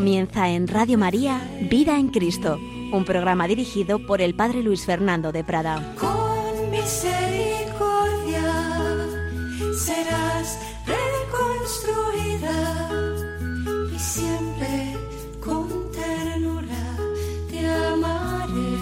Comienza en Radio María Vida en Cristo, un programa dirigido por el Padre Luis Fernando de Prada. Con misericordia serás reconstruida y siempre con ternura te amaré.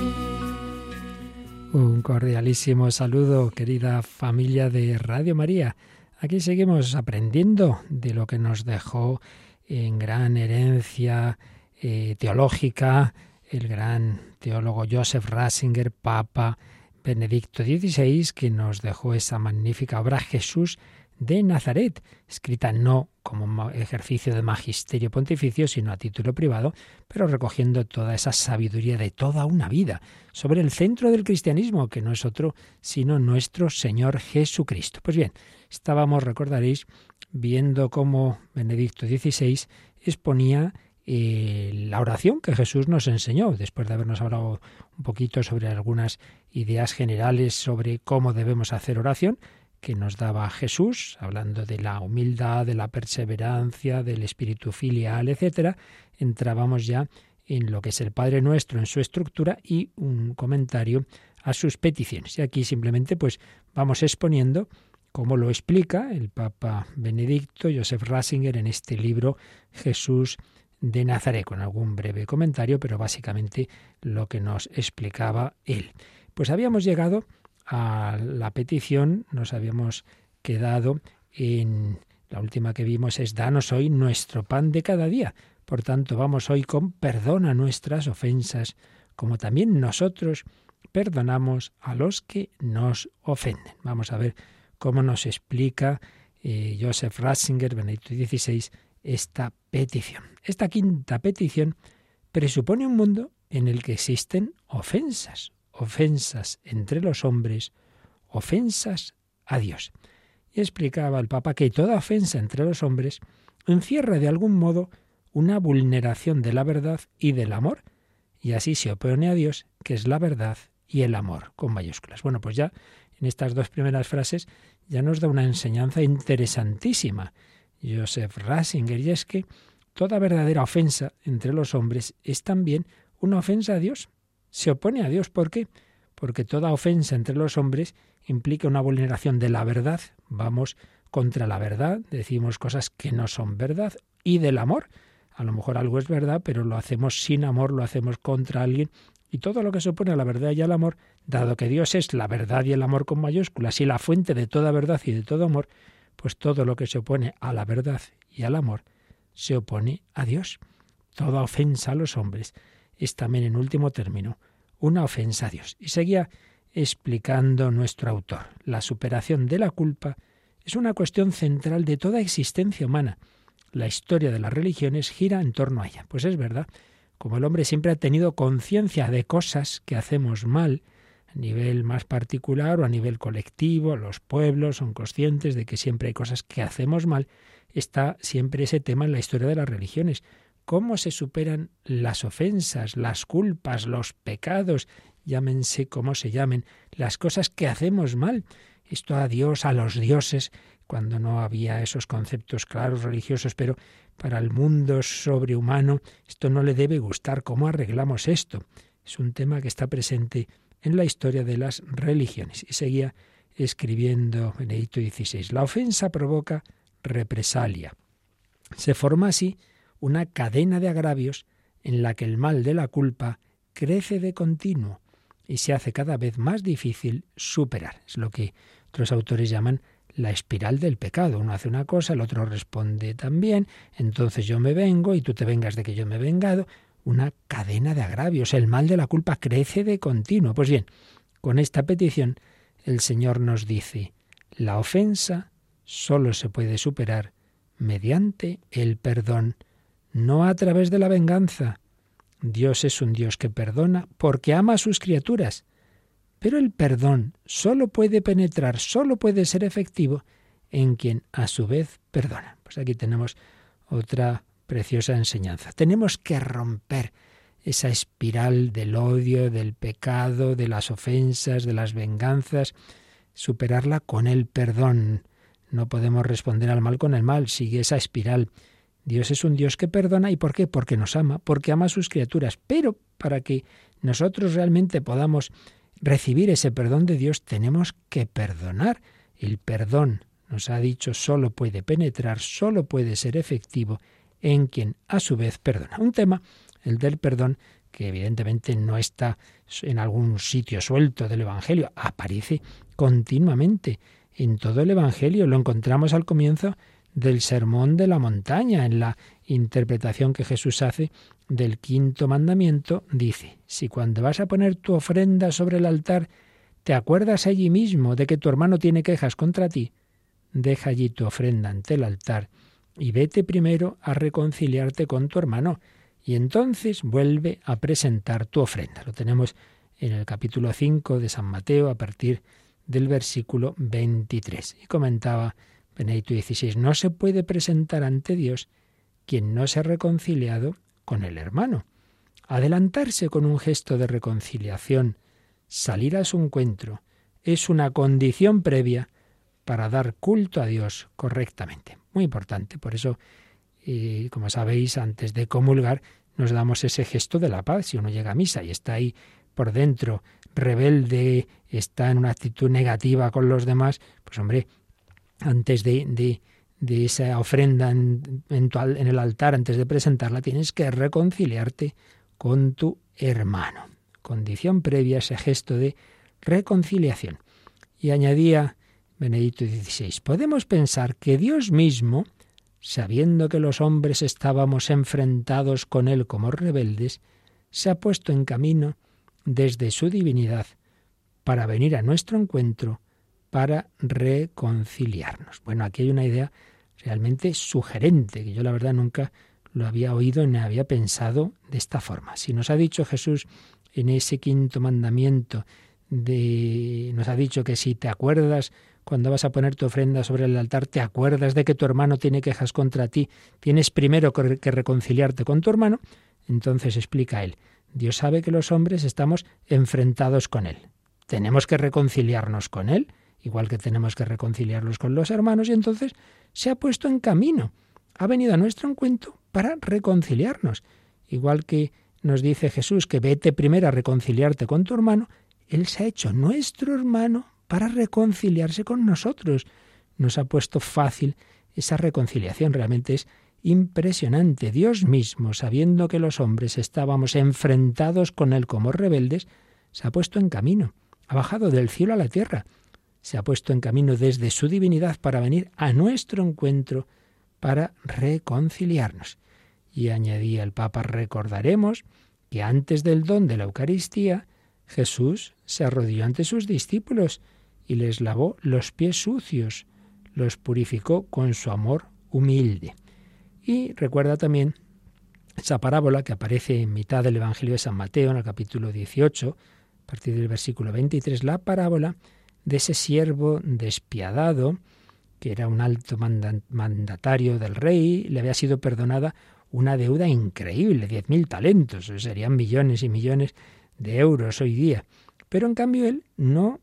Un cordialísimo saludo, querida familia de Radio María. Aquí seguimos aprendiendo de lo que nos dejó en gran herencia eh, teológica el gran teólogo Joseph Ratzinger, Papa Benedicto XVI, que nos dejó esa magnífica obra Jesús de Nazaret, escrita no como ejercicio de magisterio pontificio, sino a título privado, pero recogiendo toda esa sabiduría de toda una vida sobre el centro del cristianismo, que no es otro sino nuestro Señor Jesucristo. Pues bien, estábamos, recordaréis, viendo cómo Benedicto XVI exponía eh, la oración que Jesús nos enseñó, después de habernos hablado un poquito sobre algunas ideas generales sobre cómo debemos hacer oración, que nos daba Jesús, hablando de la humildad, de la perseverancia, del espíritu filial, etcétera, entrábamos ya en lo que es el Padre Nuestro en su estructura y un comentario a sus peticiones. Y aquí simplemente pues vamos exponiendo cómo lo explica el Papa Benedicto Joseph Ratzinger en este libro Jesús de Nazaret, con algún breve comentario, pero básicamente lo que nos explicaba él. Pues habíamos llegado a la petición, nos habíamos quedado en la última que vimos es danos hoy nuestro pan de cada día. Por tanto, vamos hoy con perdona nuestras ofensas, como también nosotros perdonamos a los que nos ofenden. Vamos a ver cómo nos explica eh, Joseph Ratzinger, Benedicto XVI, esta petición. Esta quinta petición presupone un mundo en el que existen ofensas, ofensas entre los hombres, ofensas a Dios. Y explicaba el Papa que toda ofensa entre los hombres encierra de algún modo una vulneración de la verdad y del amor, y así se opone a Dios, que es la verdad y el amor, con mayúsculas. Bueno, pues ya en estas dos primeras frases ya nos da una enseñanza interesantísima. Joseph Ratzinger, y es que toda verdadera ofensa entre los hombres es también una ofensa a Dios. Se opone a Dios. ¿Por qué? Porque toda ofensa entre los hombres implica una vulneración de la verdad. Vamos contra la verdad, decimos cosas que no son verdad, y del amor. A lo mejor algo es verdad, pero lo hacemos sin amor, lo hacemos contra alguien y todo lo que se opone a la verdad y al amor, dado que Dios es la verdad y el amor con mayúsculas y la fuente de toda verdad y de todo amor, pues todo lo que se opone a la verdad y al amor se opone a Dios. Toda ofensa a los hombres es también, en último término, una ofensa a Dios. Y seguía explicando nuestro autor. La superación de la culpa es una cuestión central de toda existencia humana. La historia de las religiones gira en torno a ella. Pues es verdad, como el hombre siempre ha tenido conciencia de cosas que hacemos mal, a nivel más particular o a nivel colectivo, los pueblos son conscientes de que siempre hay cosas que hacemos mal, está siempre ese tema en la historia de las religiones. ¿Cómo se superan las ofensas, las culpas, los pecados, llámense como se llamen, las cosas que hacemos mal? Esto a Dios, a los dioses, cuando no había esos conceptos claros religiosos, pero para el mundo sobrehumano esto no le debe gustar. ¿Cómo arreglamos esto? Es un tema que está presente en la historia de las religiones. Y seguía escribiendo Benedicto XVI. La ofensa provoca represalia. Se forma así una cadena de agravios en la que el mal de la culpa crece de continuo y se hace cada vez más difícil superar. Es lo que otros autores llaman la espiral del pecado. Uno hace una cosa, el otro responde también, entonces yo me vengo y tú te vengas de que yo me he vengado. Una cadena de agravios. El mal de la culpa crece de continuo. Pues bien, con esta petición el Señor nos dice, la ofensa solo se puede superar mediante el perdón, no a través de la venganza. Dios es un Dios que perdona porque ama a sus criaturas pero el perdón solo puede penetrar, solo puede ser efectivo en quien a su vez perdona. Pues aquí tenemos otra preciosa enseñanza. Tenemos que romper esa espiral del odio, del pecado, de las ofensas, de las venganzas, superarla con el perdón. No podemos responder al mal con el mal, sigue esa espiral Dios es un Dios que perdona. ¿Y por qué? Porque nos ama, porque ama a sus criaturas. Pero para que nosotros realmente podamos recibir ese perdón de Dios, tenemos que perdonar. El perdón, nos ha dicho, solo puede penetrar, solo puede ser efectivo en quien a su vez perdona. Un tema, el del perdón, que evidentemente no está en algún sitio suelto del Evangelio, aparece continuamente en todo el Evangelio. Lo encontramos al comienzo del Sermón de la Montaña, en la interpretación que Jesús hace del quinto mandamiento, dice, si cuando vas a poner tu ofrenda sobre el altar, te acuerdas allí mismo de que tu hermano tiene quejas contra ti, deja allí tu ofrenda ante el altar y vete primero a reconciliarte con tu hermano y entonces vuelve a presentar tu ofrenda. Lo tenemos en el capítulo 5 de San Mateo a partir del versículo 23. Y comentaba Benedicto XVI, no se puede presentar ante Dios quien no se ha reconciliado con el hermano. Adelantarse con un gesto de reconciliación, salir a su encuentro, es una condición previa para dar culto a Dios correctamente. Muy importante. Por eso, eh, como sabéis, antes de comulgar, nos damos ese gesto de la paz. Si uno llega a misa y está ahí por dentro, rebelde, está en una actitud negativa con los demás, pues hombre, antes de, de, de esa ofrenda en, en el altar, antes de presentarla, tienes que reconciliarte con tu hermano. Condición previa a ese gesto de reconciliación. Y añadía Benedicto XVI, podemos pensar que Dios mismo sabiendo que los hombres estábamos enfrentados con Él como rebeldes, se ha puesto en camino desde su divinidad para venir a nuestro encuentro, para reconciliarnos. Bueno, aquí hay una idea realmente sugerente, que yo la verdad nunca lo había oído ni había pensado de esta forma. Si nos ha dicho Jesús en ese quinto mandamiento, de, nos ha dicho que si te acuerdas cuando vas a poner tu ofrenda sobre el altar, te acuerdas de que tu hermano tiene quejas contra ti, tienes primero que reconciliarte con tu hermano, entonces explica él, Dios sabe que los hombres estamos enfrentados con Él. Tenemos que reconciliarnos con Él, igual que tenemos que reconciliarnos con los hermanos, y entonces se ha puesto en camino, ha venido a nuestro encuentro para reconciliarnos. Igual que nos dice Jesús que vete primero a reconciliarte con tu hermano, Él se ha hecho nuestro hermano para reconciliarse con nosotros. Nos ha puesto fácil esa reconciliación. Realmente es impresionante. Dios mismo, sabiendo que los hombres estábamos enfrentados con Él como rebeldes, se ha puesto en camino, ha bajado del cielo a la tierra, se ha puesto en camino desde su divinidad para venir a nuestro encuentro, para reconciliarnos. Y añadía el Papa, recordaremos que antes del don de la Eucaristía, Jesús se arrodilló ante sus discípulos y les lavó los pies sucios, los purificó con su amor humilde. Y recuerda también esa parábola que aparece en mitad del Evangelio de San Mateo, en el capítulo 18, a partir del versículo 23, la parábola de ese siervo despiadado, que era un alto mandatario del rey, le había sido perdonada una deuda increíble, diez mil talentos, serían millones y millones de euros hoy día. Pero en cambio él no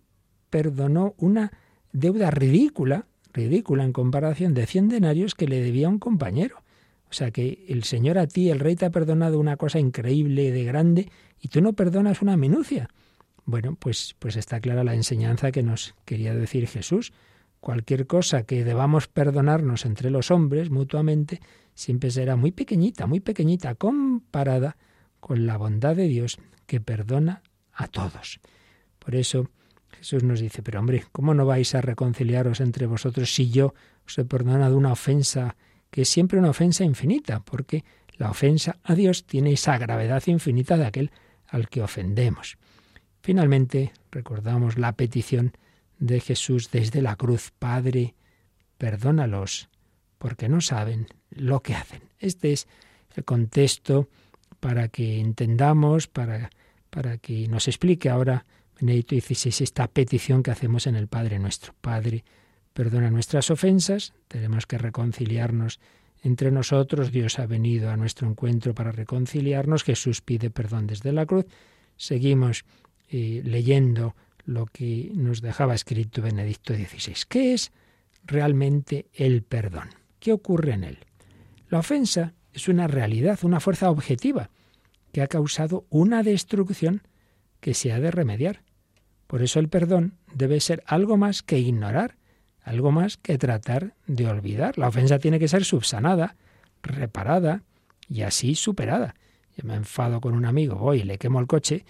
perdonó una deuda ridícula, ridícula en comparación de cien denarios que le debía un compañero. O sea que el Señor a ti, el rey te ha perdonado una cosa increíble, de grande, y tú no perdonas una minucia. Bueno, pues, pues está clara la enseñanza que nos quería decir Jesús. Cualquier cosa que debamos perdonarnos entre los hombres mutuamente siempre será muy pequeñita, muy pequeñita, comparada con la bondad de Dios que perdona a todos. Por eso, Jesús nos dice, pero hombre, ¿cómo no vais a reconciliaros entre vosotros si yo os he perdonado una ofensa que es siempre una ofensa infinita? Porque la ofensa a Dios tiene esa gravedad infinita de aquel al que ofendemos. Finalmente, recordamos la petición de Jesús desde la cruz, Padre, perdónalos, porque no saben lo que hacen. Este es el contexto para que entendamos, para, para que nos explique ahora Benedicto XVI, esta petición que hacemos en el Padre nuestro. Padre, perdona nuestras ofensas, tenemos que reconciliarnos entre nosotros, Dios ha venido a nuestro encuentro para reconciliarnos, Jesús pide perdón desde la cruz. Seguimos leyendo lo que nos dejaba escrito Benedicto XVI. ¿Qué es realmente el perdón? ¿Qué ocurre en él? La ofensa es una realidad, una fuerza objetiva que ha causado una destrucción que se ha de remediar. Por eso el perdón debe ser algo más que ignorar, algo más que tratar de olvidar. La ofensa tiene que ser subsanada, reparada y así superada. Yo me enfado con un amigo, voy y le quemo el coche,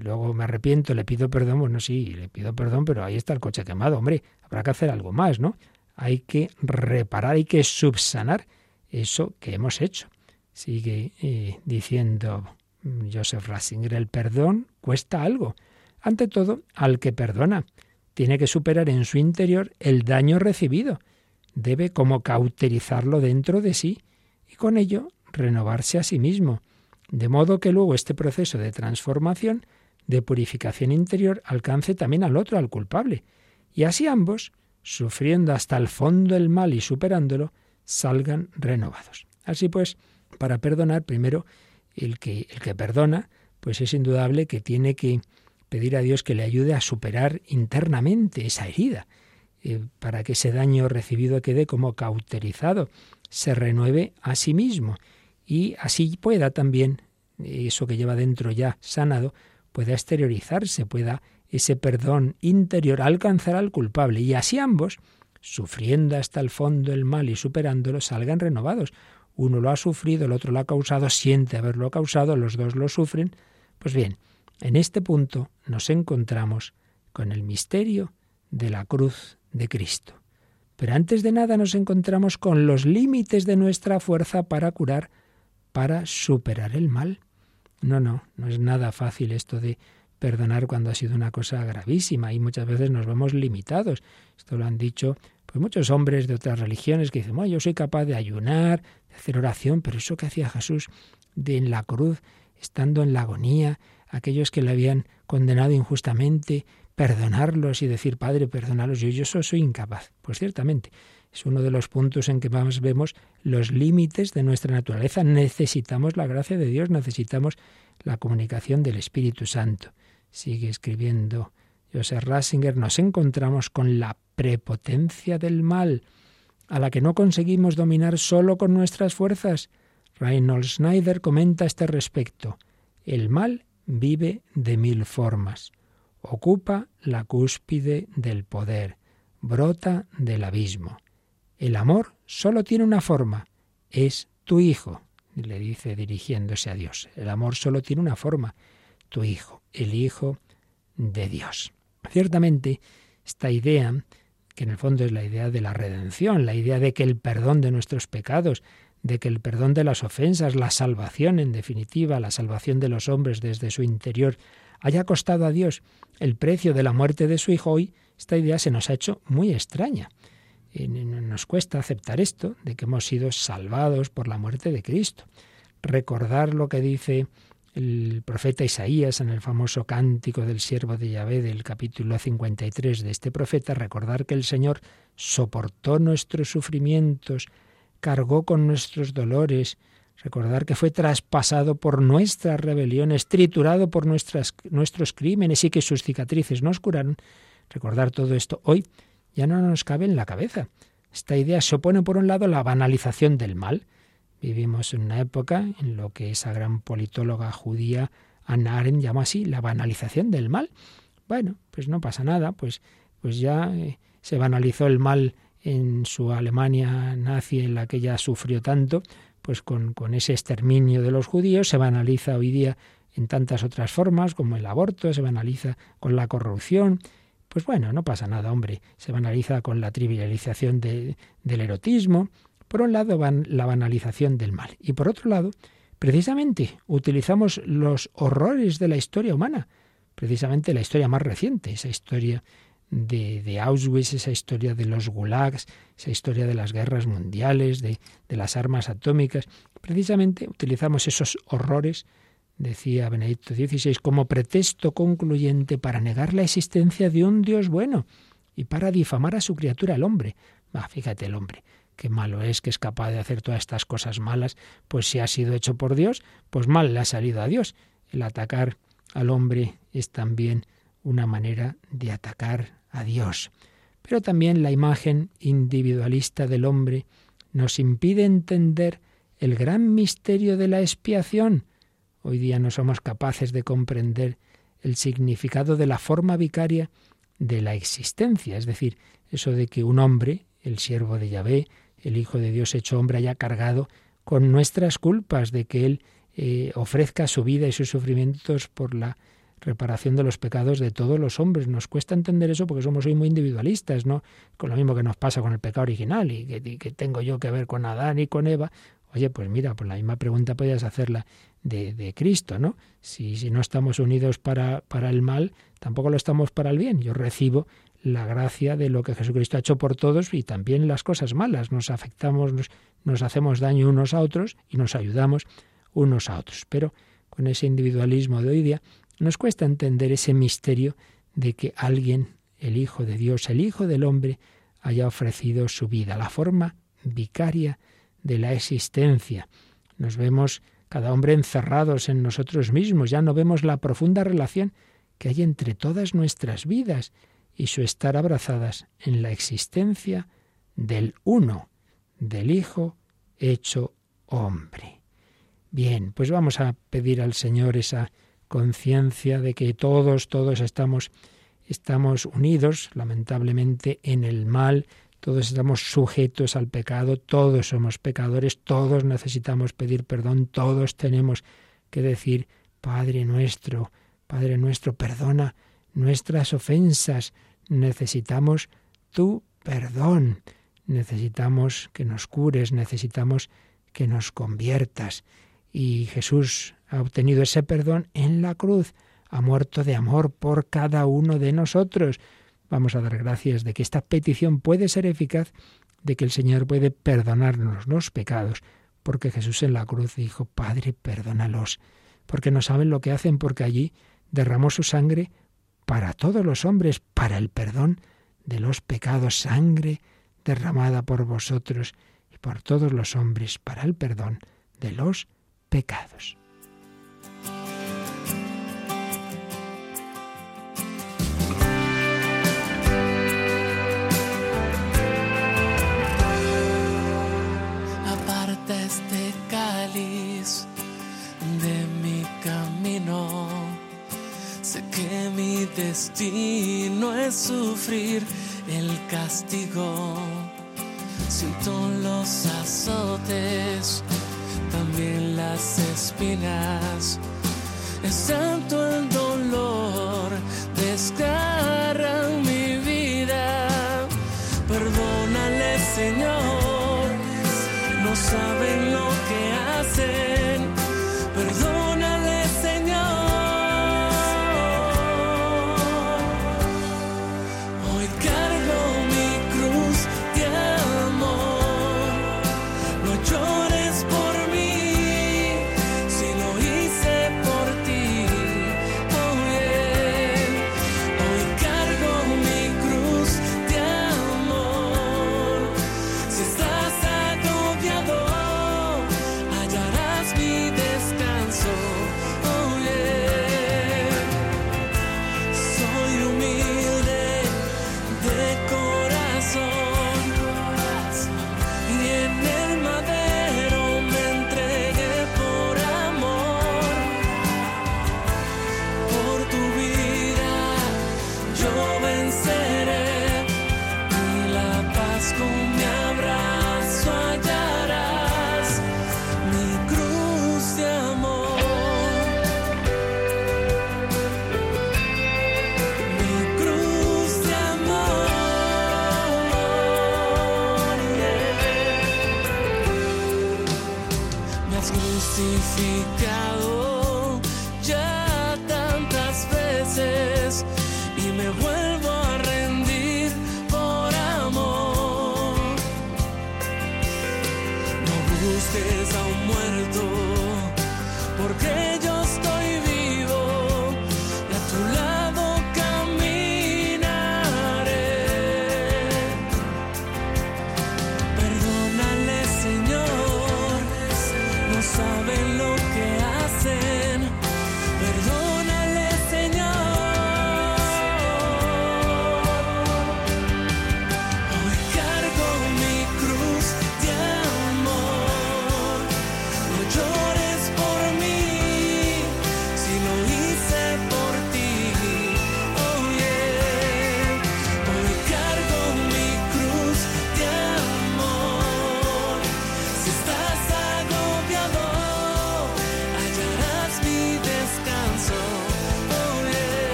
luego me arrepiento, le pido perdón, bueno, sí, le pido perdón, pero ahí está el coche quemado, hombre, habrá que hacer algo más, ¿no? Hay que reparar, hay que subsanar eso que hemos hecho. Sigue eh, diciendo Joseph Ratzinger, el perdón cuesta algo. Ante todo, al que perdona, tiene que superar en su interior el daño recibido. Debe como cauterizarlo dentro de sí y con ello renovarse a sí mismo, de modo que luego este proceso de transformación, de purificación interior, alcance también al otro, al culpable, y así ambos, sufriendo hasta el fondo el mal y superándolo, salgan renovados. Así pues, para perdonar, primero, el que, el que perdona, pues es indudable que tiene que pedir a Dios que le ayude a superar internamente esa herida, eh, para que ese daño recibido quede como cauterizado, se renueve a sí mismo y así pueda también, eso que lleva dentro ya sanado, pueda exteriorizarse, pueda ese perdón interior alcanzar al culpable y así ambos, sufriendo hasta el fondo el mal y superándolo, salgan renovados. Uno lo ha sufrido, el otro lo ha causado, siente haberlo causado, los dos lo sufren. Pues bien, en este punto nos encontramos con el misterio de la cruz de Cristo. Pero antes de nada nos encontramos con los límites de nuestra fuerza para curar, para superar el mal. No, no, no es nada fácil esto de perdonar cuando ha sido una cosa gravísima y muchas veces nos vemos limitados. Esto lo han dicho pues muchos hombres de otras religiones que dicen, yo soy capaz de ayunar, de hacer oración, pero eso que hacía Jesús de en la cruz, estando en la agonía, aquellos que le habían condenado injustamente, perdonarlos y decir, Padre, perdónalos, yo, yo soy incapaz. Pues ciertamente, es uno de los puntos en que más vemos los límites de nuestra naturaleza. Necesitamos la gracia de Dios, necesitamos la comunicación del Espíritu Santo. Sigue escribiendo Joseph Ratzinger, nos encontramos con la prepotencia del mal, a la que no conseguimos dominar solo con nuestras fuerzas. Reinhold Schneider comenta a este respecto. El mal vive de mil formas. Ocupa la cúspide del poder, brota del abismo. El amor solo tiene una forma, es tu hijo, le dice dirigiéndose a Dios. El amor solo tiene una forma, tu hijo, el hijo de Dios. Ciertamente, esta idea, que en el fondo es la idea de la redención, la idea de que el perdón de nuestros pecados de que el perdón de las ofensas, la salvación en definitiva, la salvación de los hombres desde su interior, haya costado a Dios el precio de la muerte de su Hijo, hoy esta idea se nos ha hecho muy extraña. Nos cuesta aceptar esto, de que hemos sido salvados por la muerte de Cristo. Recordar lo que dice el profeta Isaías en el famoso cántico del siervo de Yahvé del capítulo 53 de este profeta, recordar que el Señor soportó nuestros sufrimientos, cargó con nuestros dolores, recordar que fue traspasado por nuestras rebeliones, triturado por nuestras, nuestros crímenes y que sus cicatrices nos curaron, recordar todo esto hoy ya no nos cabe en la cabeza. Esta idea se opone, por un lado, a la banalización del mal. Vivimos en una época en lo que esa gran politóloga judía Anna Arendt llama así la banalización del mal. Bueno, pues no pasa nada, pues, pues ya eh, se banalizó el mal en su Alemania nazi en la que ella sufrió tanto, pues con, con ese exterminio de los judíos se banaliza hoy día en tantas otras formas, como el aborto, se banaliza con la corrupción. Pues bueno, no pasa nada, hombre, se banaliza con la trivialización del erotismo. Por un lado, van la banalización del mal. Y por otro lado, precisamente utilizamos los horrores de la historia humana, precisamente la historia más reciente, esa historia de, Auschwitz, esa historia de los gulags, esa historia de las guerras mundiales, de, de las armas atómicas. Precisamente utilizamos esos horrores, decía Benedicto XVI, como pretexto concluyente para negar la existencia de un Dios bueno y para difamar a su criatura, el hombre. Ah, fíjate el hombre, qué malo es que es capaz de hacer todas estas cosas malas, pues si ha sido hecho por Dios, pues mal le ha salido a Dios. El atacar al hombre es también una manera de atacar a Dios. Pero también la imagen individualista del hombre nos impide entender el gran misterio de la expiación. Hoy día no somos capaces de comprender el significado de la forma vicaria de la existencia, es decir, eso de que un hombre, el siervo de Yahvé, el Hijo de Dios hecho hombre, haya cargado con nuestras culpas, de que Él eh, ofrezca su vida y sus sufrimientos por la reparación de los pecados de todos los hombres. Nos cuesta entender eso porque somos hoy muy individualistas, ¿no? Con lo mismo que nos pasa con el pecado original y que, tengo yo que ver con Adán y con Eva. Oye, pues mira, pues la misma pregunta podías hacerla de, de Cristo, ¿no? Si, si no estamos unidos para, para el mal, tampoco lo estamos para el bien. Yo recibo la gracia de lo que Jesucristo ha hecho por todos y también las cosas malas. Nos afectamos, nos, nos hacemos daño unos a otros y nos ayudamos unos a otros. Pero con ese individualismo de hoy día nos cuesta entender ese misterio de que alguien, el Hijo de Dios, el Hijo del hombre, haya ofrecido su vida, la forma vicaria de la existencia. Nos vemos cada hombre encerrados en nosotros mismos, ya no vemos la profunda relación que hay entre todas nuestras vidas y su estar abrazadas en la existencia del uno, del Hijo hecho hombre. Bien, pues vamos a pedir al Señor esa conciencia de que todos, todos estamos, estamos unidos, lamentablemente, en el mal, todos estamos sujetos al pecado, todos somos pecadores, todos necesitamos pedir perdón, todos tenemos que decir, Padre nuestro, Padre nuestro, perdona nuestras ofensas, necesitamos tu perdón, necesitamos que nos cures, necesitamos que nos conviertas. Y Jesús ha obtenido ese perdón en la cruz, ha muerto de amor por cada uno de nosotros. Vamos a dar gracias de que esta petición puede ser eficaz, de que el Señor puede perdonarnos los pecados, porque Jesús en la cruz dijo, Padre, perdónalos, porque no saben lo que hacen, porque allí derramó su sangre para todos los hombres, para el perdón de los pecados, sangre derramada por vosotros y por todos los hombres, para el perdón de los pecados. Destino es sufrir el castigo. Siento los azotes, también las espinas. Es tanto el dolor, desgarra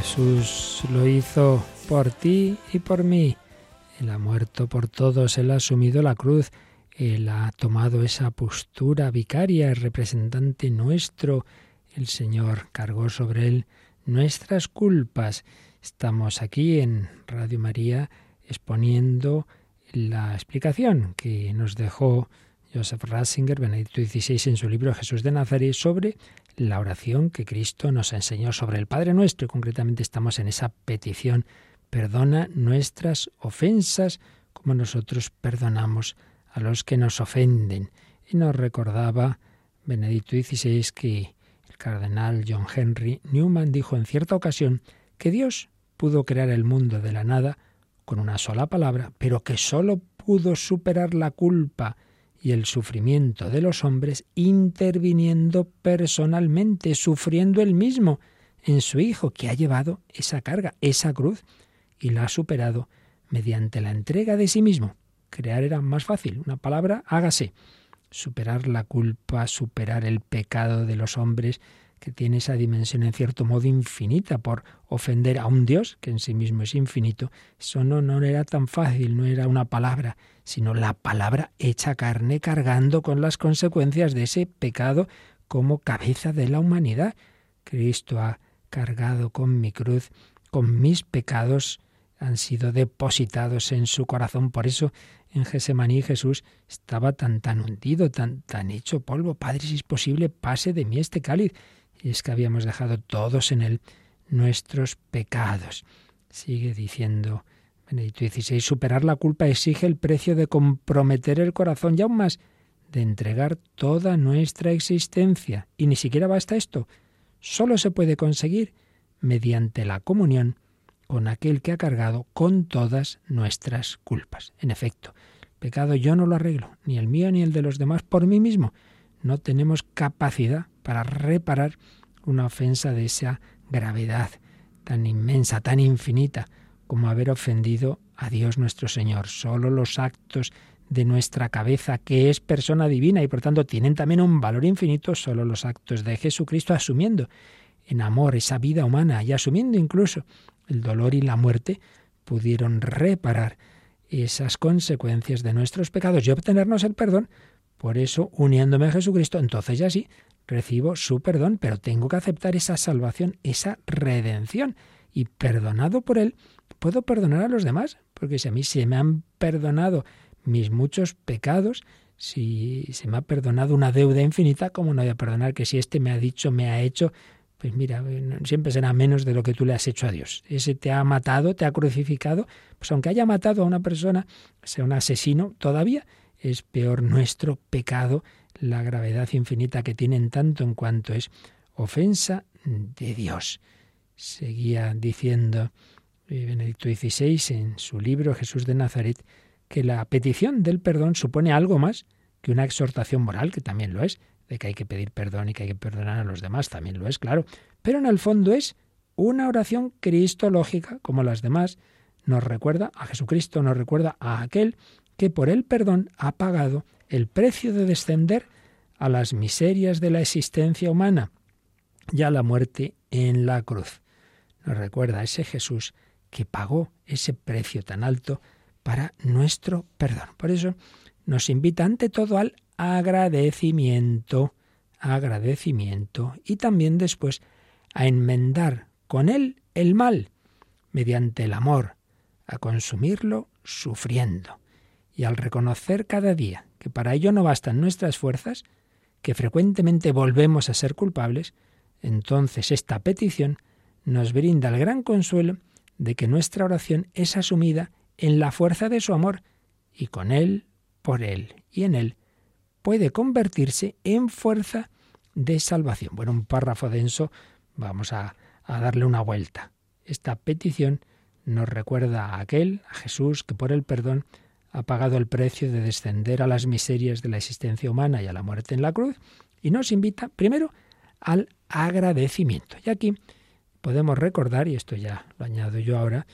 Jesús lo hizo por ti y por mí. Él ha muerto por todos, Él ha asumido la cruz, Él ha tomado esa postura vicaria, representante nuestro. El Señor cargó sobre Él nuestras culpas. Estamos aquí en Radio María exponiendo la explicación que nos dejó Joseph Ratzinger, Benedicto XVI, en su libro Jesús de Nazaret, sobre la oración que Cristo nos enseñó sobre el Padre Nuestro. Y concretamente estamos en esa petición, perdona nuestras ofensas como nosotros perdonamos a los que nos ofenden. Y nos recordaba Benedicto XVI que el cardenal John Henry Newman dijo en cierta ocasión que Dios pudo crear el mundo de la nada con una sola palabra, pero que sólo pudo superar la culpa y el sufrimiento de los hombres interviniendo personalmente, sufriendo él mismo en su Hijo, que ha llevado esa carga, esa cruz, y la ha superado mediante la entrega de sí mismo. Crear era más fácil, una palabra, hágase. Superar la culpa, superar el pecado de los hombres, que tiene esa dimensión en cierto modo infinita por ofender a un Dios que en sí mismo es infinito, eso no, no era tan fácil, no era una palabra, sino la palabra hecha carne cargando con las consecuencias de ese pecado como cabeza de la humanidad. Cristo ha cargado con mi cruz, con mis pecados, han sido depositados en su corazón. Por eso en Gesemaní Jesús estaba tan tan hundido, tan tan hecho polvo. Padre, si es posible, pase de mí este cáliz. Y es que habíamos dejado todos en él nuestros pecados. Sigue diciendo Benedicto XVI, superar la culpa exige el precio de comprometer el corazón y aún más de entregar toda nuestra existencia. Y ni siquiera basta esto. Solo se puede conseguir mediante la comunión con aquel que ha cargado con todas nuestras culpas. En efecto, pecado yo no lo arreglo, ni el mío ni el de los demás por mí mismo. No tenemos capacidad para reparar una ofensa de esa gravedad tan inmensa, tan infinita, como haber ofendido a Dios nuestro Señor. Solo los actos de nuestra cabeza, que es persona divina y por tanto tienen también un valor infinito, solo los actos de Jesucristo asumiendo en amor esa vida humana y asumiendo incluso el dolor y la muerte, pudieron reparar esas consecuencias de nuestros pecados y obtenernos el perdón. Por eso, uniéndome a Jesucristo, entonces ya sí, recibo su perdón, pero tengo que aceptar esa salvación, esa redención. Y perdonado por Él, puedo perdonar a los demás, porque si a mí se me han perdonado mis muchos pecados, si se me ha perdonado una deuda infinita, ¿cómo no voy a perdonar que si éste me ha dicho, me ha hecho, pues mira, siempre será menos de lo que tú le has hecho a Dios. Ese te ha matado, te ha crucificado, pues aunque haya matado a una persona, sea un asesino, todavía es peor nuestro pecado, la gravedad infinita que tienen tanto en cuanto es ofensa de Dios. Seguía diciendo Benedicto XVI en su libro Jesús de Nazaret que la petición del perdón supone algo más que una exhortación moral, que también lo es, de que hay que pedir perdón y que hay que perdonar a los demás, también lo es, claro. Pero en el fondo es una oración cristológica, como las demás, nos recuerda a Jesucristo, nos recuerda a aquel que por el perdón ha pagado el precio de descender a las miserias de la existencia humana y a la muerte en la cruz. Nos recuerda a ese Jesús que pagó ese precio tan alto para nuestro perdón. Por eso nos invita ante todo al agradecimiento, agradecimiento y también después a enmendar con él el mal mediante el amor, a consumirlo sufriendo y al reconocer cada día que para ello no bastan nuestras fuerzas, que frecuentemente volvemos a ser culpables, entonces esta petición nos brinda el gran consuelo de que nuestra oración es asumida en la fuerza de su amor y con él por Él y en Él puede convertirse en fuerza de salvación. Bueno, un párrafo denso, vamos a, a darle una vuelta. Esta petición nos recuerda a aquel, a Jesús, que por el perdón ha pagado el precio de descender a las miserias de la existencia humana y a la muerte en la cruz, y nos invita primero al agradecimiento. Y aquí podemos recordar, y esto ya lo añado yo ahora,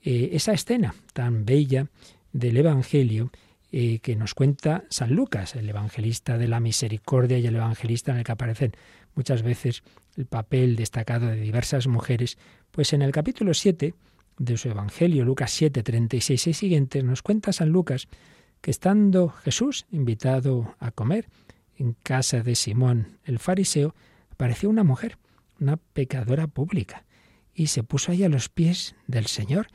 eh, esa escena tan bella del Evangelio eh, que nos cuenta San Lucas, el evangelista de la misericordia y el evangelista en el que aparecen muchas veces el papel destacado de diversas mujeres, pues en el capítulo 7 de su Evangelio, Lucas 7, 36 y siguientes, nos cuenta San Lucas que estando Jesús invitado a comer en casa de Simón el fariseo, apareció una mujer, una pecadora pública, y se puso ahí a los pies del Señor,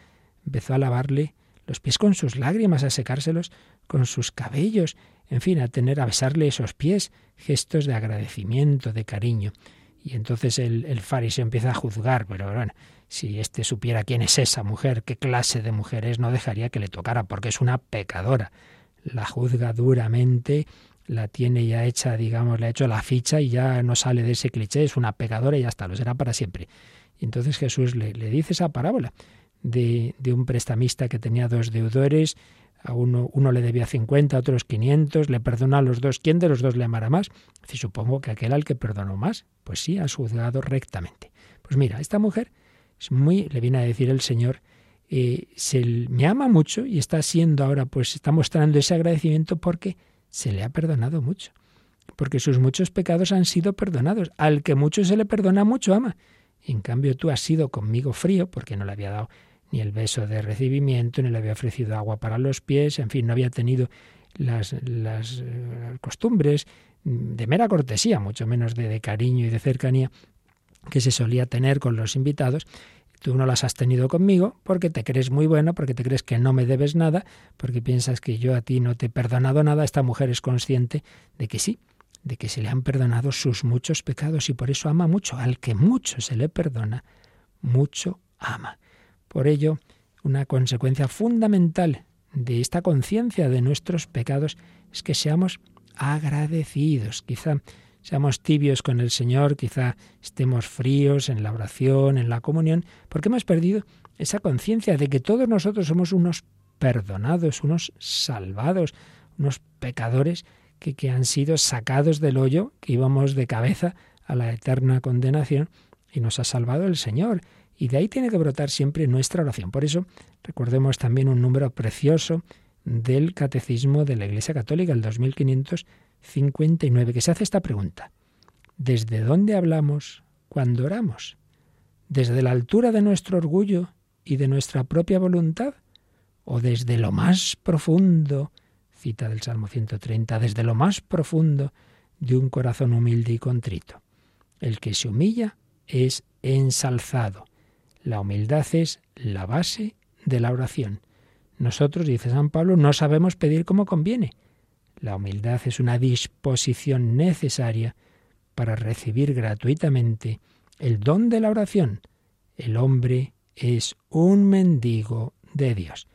empezó a lavarle los pies con sus lágrimas, a secárselos con sus cabellos, en fin, a tener, a besarle esos pies, gestos de agradecimiento, de cariño. Y entonces el, el fariseo empieza a juzgar, pero bueno, si éste supiera quién es esa mujer, qué clase de mujer es, no dejaría que le tocara, porque es una pecadora. La juzga duramente, la tiene ya hecha, digamos, le ha hecho la ficha y ya no sale de ese cliché, es una pecadora y ya está, lo será para siempre. Y entonces Jesús le, dice esa parábola de, de, un prestamista que tenía dos deudores, a uno, uno le debía 50, a otros 500, le perdona a los dos, ¿quién de los dos le amará más? Si supongo que aquel al que perdonó más, pues sí, ha juzgado rectamente. Pues mira, esta mujer es muy, le viene a decir el Señor, eh, se, me ama mucho y está siendo ahora, pues está mostrando ese agradecimiento porque se le ha perdonado mucho. Porque sus muchos pecados han sido perdonados. Al que mucho se le perdona, mucho ama. En cambio, tú has sido conmigo frío, porque no le había dado ni el beso de recibimiento, ni le había ofrecido agua para los pies, en fin, no había tenido las, las uh, costumbres de mera cortesía, mucho menos de cariño y de cercanía que se solía tener con los invitados, tú no las has tenido conmigo porque te crees muy bueno, porque te crees que no me debes nada, porque piensas que yo a ti no te he perdonado nada, esta mujer es consciente de que sí, de que se le han perdonado sus muchos pecados y por eso ama mucho. Al que mucho se le perdona, mucho ama. Por ello, una consecuencia fundamental de esta conciencia de nuestros pecados es que seamos agradecidos. Quizá seamos tibios con el Señor, quizá estemos fríos en la oración, en la comunión, porque hemos perdido esa conciencia de que todos nosotros somos unos perdonados, unos salvados, unos pecadores que, que han sido sacados del hoyo, que íbamos de cabeza a la eterna condenación, y nos ha salvado el Señor. Y de ahí tiene que brotar siempre nuestra oración. Por eso, recordemos también un número precioso del Catecismo de la Iglesia Católica, el 2500 59, que se hace esta pregunta. ¿Desde dónde hablamos cuando oramos? ¿Desde la altura de nuestro orgullo y de nuestra propia voluntad? ¿O desde lo más profundo, cita del Salmo 130, desde lo más profundo de un corazón humilde y contrito? El que se humilla es ensalzado. La humildad es la base de la oración. Nosotros, dice San Pablo, no sabemos pedir como conviene la humildad es una disposición necesaria para recibir gratuitamente el don de la oración. El hombre es un mendigo de Dios.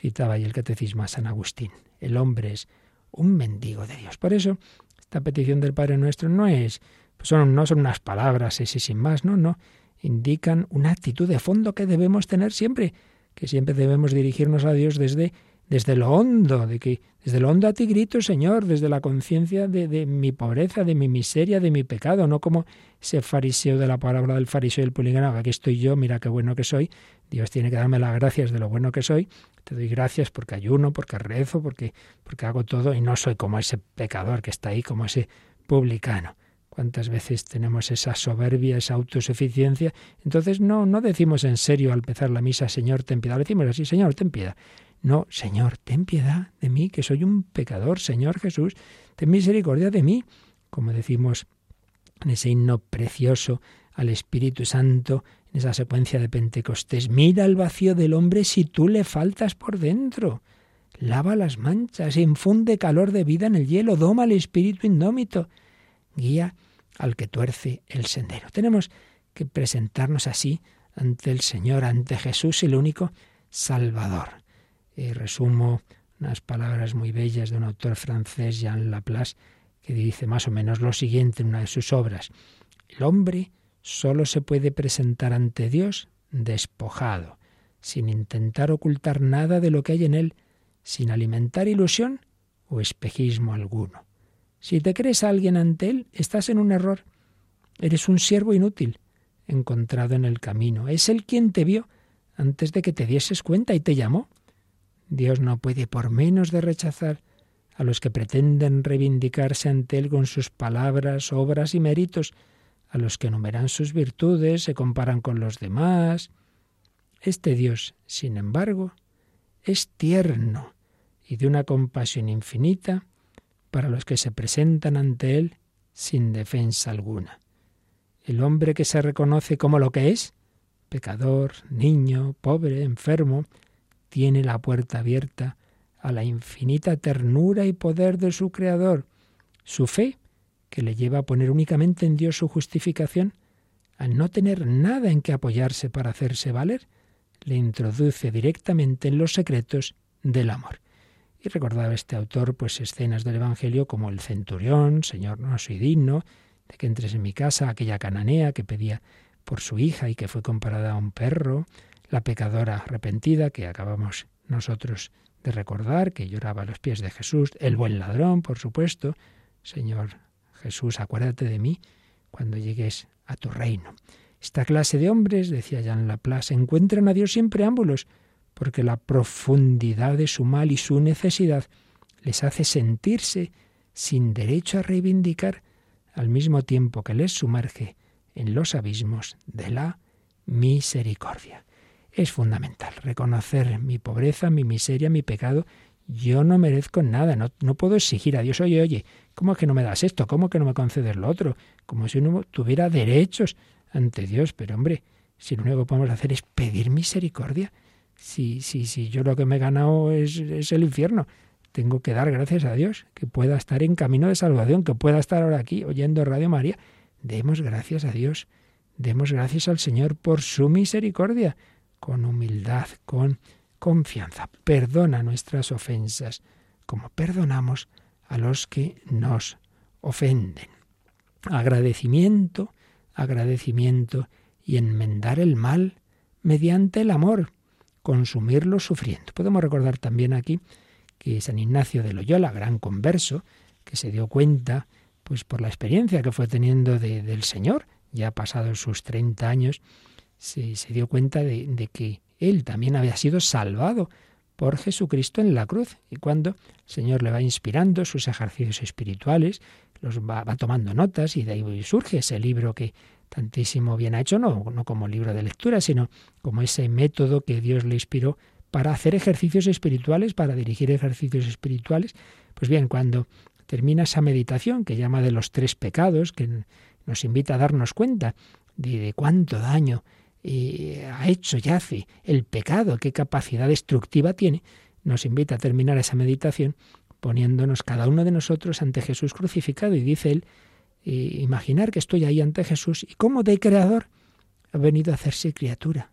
Citaba ahí el catecismo a San Agustín. El hombre es un mendigo de Dios. Por eso, esta petición del Padre Nuestro no es, pues son, no son unas palabras ese sin más, no, no. Indican una actitud de fondo que debemos tener siempre, que siempre debemos dirigirnos a Dios desde desde lo hondo, de que desde lo hondo a ti grito, Señor, desde la conciencia de, mi pobreza, de mi miseria, de mi pecado, no como ese fariseo de la palabra del fariseo y el publicano, aquí estoy yo, mira qué bueno que soy, Dios tiene que darme las gracias de lo bueno que soy, te doy gracias porque ayuno, porque rezo, porque, porque hago todo y no soy como ese pecador que está ahí, como ese publicano. ¿Cuántas veces tenemos esa soberbia, esa autosuficiencia? Entonces no, no decimos en serio al empezar la misa, Señor, ten piedad. decimos así, Señor, ten piedad. No, Señor, ten piedad de mí, que soy un pecador, Señor Jesús, ten misericordia de mí, como decimos en ese himno precioso al Espíritu Santo, en esa secuencia de Pentecostés. Mira el vacío del hombre si tú le faltas por dentro. Lava las manchas, infunde calor de vida en el hielo, doma el espíritu indómito, guía al que tuerce el sendero. Tenemos que presentarnos así ante el Señor, ante Jesús, el único Salvador. Eh, resumo unas palabras muy bellas de un autor francés, Jean Laplace, que dice más o menos lo siguiente en una de sus obras. El hombre solo se puede presentar ante Dios despojado, sin intentar ocultar nada de lo que hay en él, sin alimentar ilusión o espejismo alguno. Si te crees alguien ante él, estás en un error. Eres un siervo inútil, encontrado en el camino. Es él quien te vio antes de que te dieses cuenta y te llamó. Dios no puede por menos de rechazar a los que pretenden reivindicarse ante Él con sus palabras, obras y méritos, a los que enumeran sus virtudes, se comparan con los demás. Este Dios, sin embargo, es tierno y de una compasión infinita para los que se presentan ante Él sin defensa alguna. El hombre que se reconoce como lo que es, pecador, niño, pobre, enfermo, tiene la puerta abierta a la infinita ternura y poder de su Creador. Su fe, que le lleva a poner únicamente en Dios su justificación, al no tener nada en que apoyarse para hacerse valer, le introduce directamente en los secretos del amor. Y recordaba este autor pues escenas del Evangelio como el centurión, Señor, no soy digno de que entres en mi casa, aquella cananea que pedía por su hija y que fue comparada a un perro, la pecadora arrepentida que acabamos nosotros de recordar que lloraba a los pies de Jesús, el buen ladrón, por supuesto. Señor Jesús, acuérdate de mí cuando llegues a tu reino. Esta clase de hombres, decía Jean Laplace, encuentran a Dios siempre ámbulos, porque la profundidad de su mal y su necesidad les hace sentirse sin derecho a reivindicar, al mismo tiempo que les sumerge en los abismos de la misericordia es fundamental. Reconocer mi pobreza, mi miseria, mi pecado. Yo no merezco nada, no, no, puedo exigir a Dios, oye, oye, ¿cómo es que no me das esto? ¿Cómo que no me concedes lo otro? Como si uno tuviera derechos ante Dios. Pero hombre, si lo único que podemos hacer es pedir misericordia, si, si, si yo lo que me he ganado es, es el infierno, tengo que dar gracias a Dios, que pueda estar en camino de salvación, que pueda estar ahora aquí oyendo Radio María. Demos gracias a Dios, demos gracias al Señor por su misericordia con humildad, con confianza. Perdona nuestras ofensas, como perdonamos a los que nos ofenden. Agradecimiento, agradecimiento y enmendar el mal mediante el amor, consumirlo sufriendo. Podemos recordar también aquí que San Ignacio de Loyola, gran converso, que se dio cuenta, pues por la experiencia que fue teniendo de, del Señor, ya pasados sus 30 años, se, se dio cuenta de, que él también había sido salvado por Jesucristo en la cruz. Y cuando el Señor le va inspirando sus ejercicios espirituales, los va, va tomando notas y de ahí surge ese libro que tantísimo bien ha hecho, no, no como libro de lectura, sino como ese método que Dios le inspiró para hacer ejercicios espirituales, para dirigir ejercicios espirituales. Pues bien, cuando termina esa meditación que llama de los tres pecados, que nos invita a darnos cuenta de, de cuánto daño eh, ha hecho, yace el pecado, qué capacidad destructiva tiene, nos invita a terminar esa meditación poniéndonos cada uno de nosotros ante Jesús crucificado y dice él, eh, imaginar que estoy ahí ante Jesús y como de creador ha venido a hacerse criatura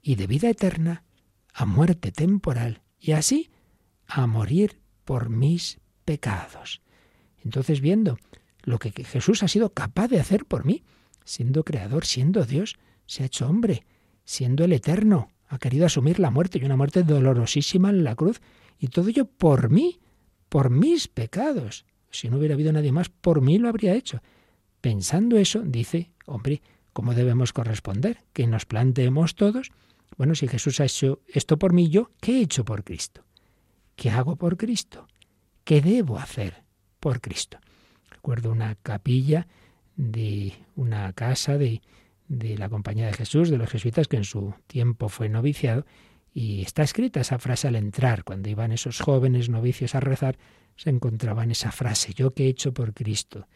y de vida eterna a muerte temporal y así a morir por mis pecados. Entonces viendo lo que Jesús ha sido capaz de hacer por mí, siendo creador, siendo Dios, se ha hecho hombre, siendo el eterno, ha querido asumir la muerte y una muerte dolorosísima en la cruz, y todo ello por mí, por mis pecados. Si no hubiera habido nadie más, por mí lo habría hecho. Pensando eso, dice, hombre, ¿cómo debemos corresponder? Que nos planteemos todos, bueno, si Jesús ha hecho esto por mí, yo, ¿qué he hecho por Cristo? ¿Qué hago por Cristo? ¿Qué debo hacer por Cristo? Recuerdo una capilla de una casa de, de la Compañía de Jesús, de los jesuitas, que en su tiempo fue noviciado, y está escrita esa frase al entrar, cuando iban esos jóvenes novicios a rezar, se encontraban esa frase, yo qué he hecho por Cristo,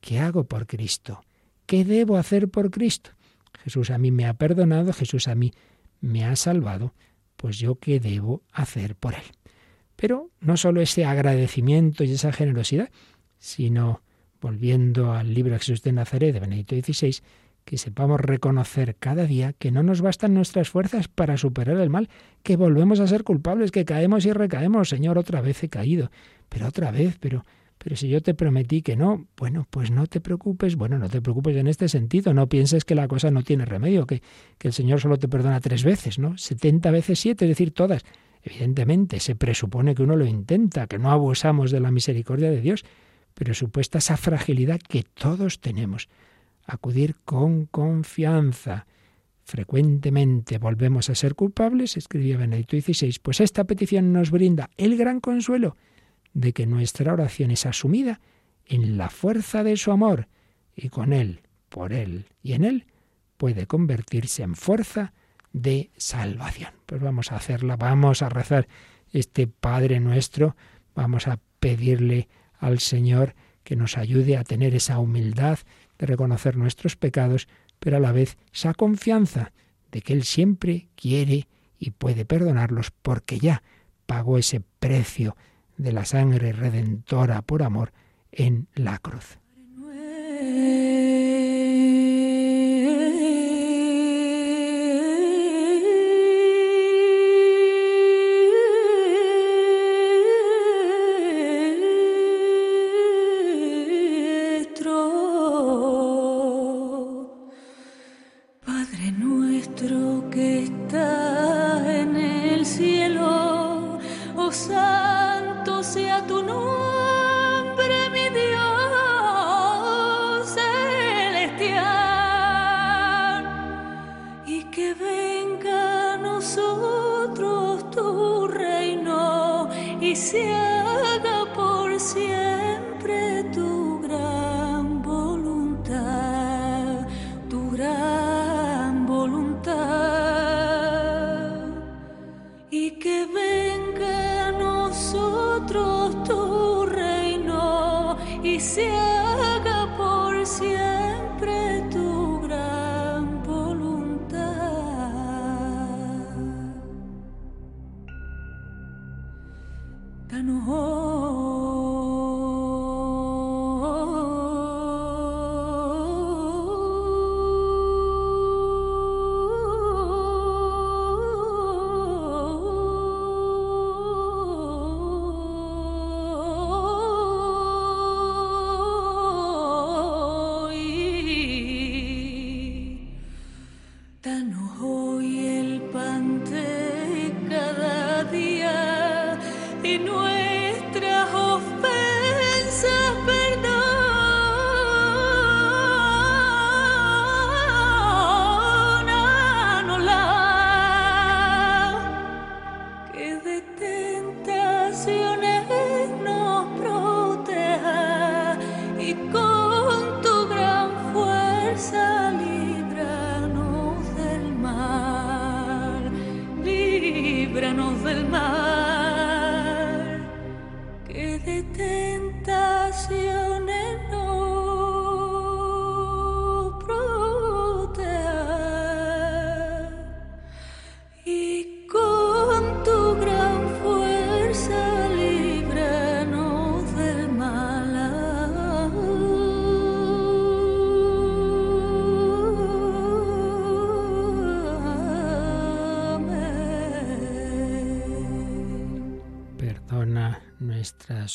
qué hago por Cristo, qué debo hacer por Cristo. Jesús a mí me ha perdonado, Jesús a mí me ha salvado, pues yo qué debo hacer por Él. Pero no solo ese agradecimiento y esa generosidad, sino volviendo al libro Jesús de Nazaret de Benedicto XVI, que sepamos reconocer cada día que no nos bastan nuestras fuerzas para superar el mal, que volvemos a ser culpables, que caemos y recaemos. Señor, otra vez he caído, pero otra vez, pero pero si yo te prometí que no, bueno, pues no te preocupes, bueno, no te preocupes en este sentido, no pienses que la cosa no tiene remedio, que, que el Señor solo te perdona tres veces, ¿no? Setenta veces siete, es decir, todas. Evidentemente, se presupone que uno lo intenta, que no abusamos de la misericordia de Dios, pero supuesta esa fragilidad que todos tenemos. Acudir con confianza. Frecuentemente volvemos a ser culpables, escribía Benedicto XVI, pues esta petición nos brinda el gran consuelo de que nuestra oración es asumida en la fuerza de su amor y con Él, por Él y en Él puede convertirse en fuerza de salvación. Pues vamos a hacerla, vamos a rezar este Padre nuestro, vamos a pedirle al Señor que nos ayude a tener esa humildad reconocer nuestros pecados, pero a la vez esa confianza de que Él siempre quiere y puede perdonarlos porque ya pagó ese precio de la sangre redentora por amor en la cruz. Nosotros tu reino y se haga por siempre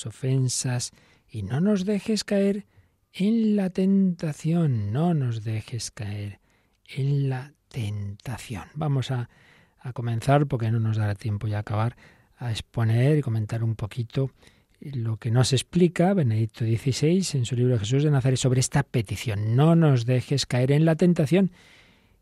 ofensas y no nos dejes caer en la tentación, no nos dejes caer en la tentación. Vamos a, a comenzar, porque no nos dará tiempo ya acabar, a exponer y comentar un poquito lo que nos explica Benedicto XVI en su libro Jesús de Nazaret sobre esta petición. No nos dejes caer en la tentación.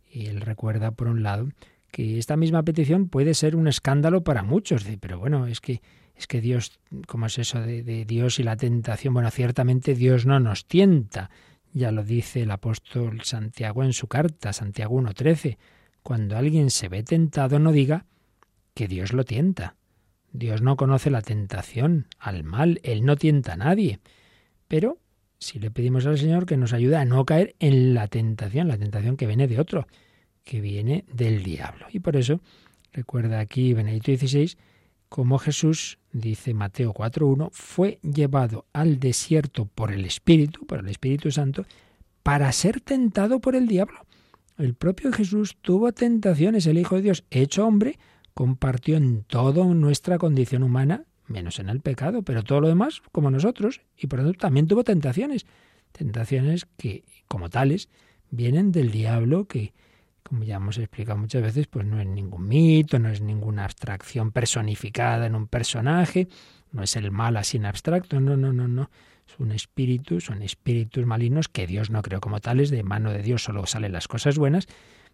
Y él recuerda, por un lado, que esta misma petición puede ser un escándalo para muchos. Pero bueno, es que, es que Dios, ¿cómo es eso de, Dios y la tentación? Bueno, ciertamente Dios no nos tienta. Ya lo dice el apóstol Santiago en su carta, Santiago 1.13. Cuando alguien se ve tentado, no diga que Dios lo tienta. Dios no conoce la tentación al mal, Él no tienta a nadie. Pero si le pedimos al Señor que nos ayude a no caer en la tentación, la tentación que viene de otro, que viene del diablo. Y por eso, recuerda aquí Benedicto XVI, como Jesús, dice Mateo 4.1, fue llevado al desierto por el Espíritu, por el Espíritu Santo, para ser tentado por el diablo. El propio Jesús tuvo tentaciones, el Hijo de Dios, hecho hombre, compartió en toda nuestra condición humana, menos en el pecado, pero todo lo demás como nosotros, y por lo tanto también tuvo tentaciones. Tentaciones que, como tales, vienen del diablo, que, como ya hemos explicado muchas veces, pues no es ningún mito, no es ninguna abstracción personificada en un personaje, no es el mal así en abstracto, no, no, no, no. Es un espíritu, son espíritus malignos que Dios no creó como tales, de mano de Dios solo salen las cosas buenas,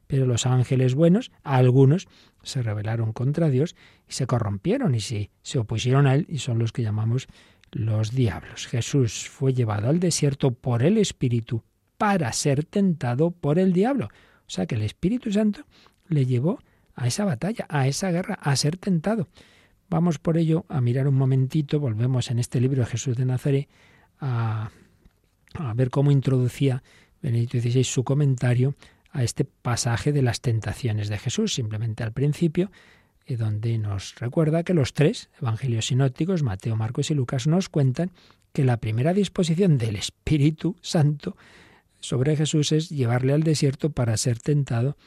pero los ángeles buenos, algunos, se rebelaron contra Dios y se corrompieron y se, se opusieron a Él y son los que llamamos los diablos. Jesús fue llevado al desierto por el Espíritu para ser tentado por el diablo. O sea que el Espíritu Santo le llevó a esa batalla, a esa guerra, a ser tentado. Vamos por ello a mirar un momentito, volvemos en este libro de Jesús de Nazaret a, a ver cómo introducía Benedicto XVI su comentario a este pasaje de las tentaciones de Jesús, simplemente al principio, eh, donde nos recuerda que los tres evangelios sinópticos, Mateo, Marcos y Lucas, nos cuentan que la primera disposición del Espíritu Santo sobre Jesús es llevarle al desierto para ser tentado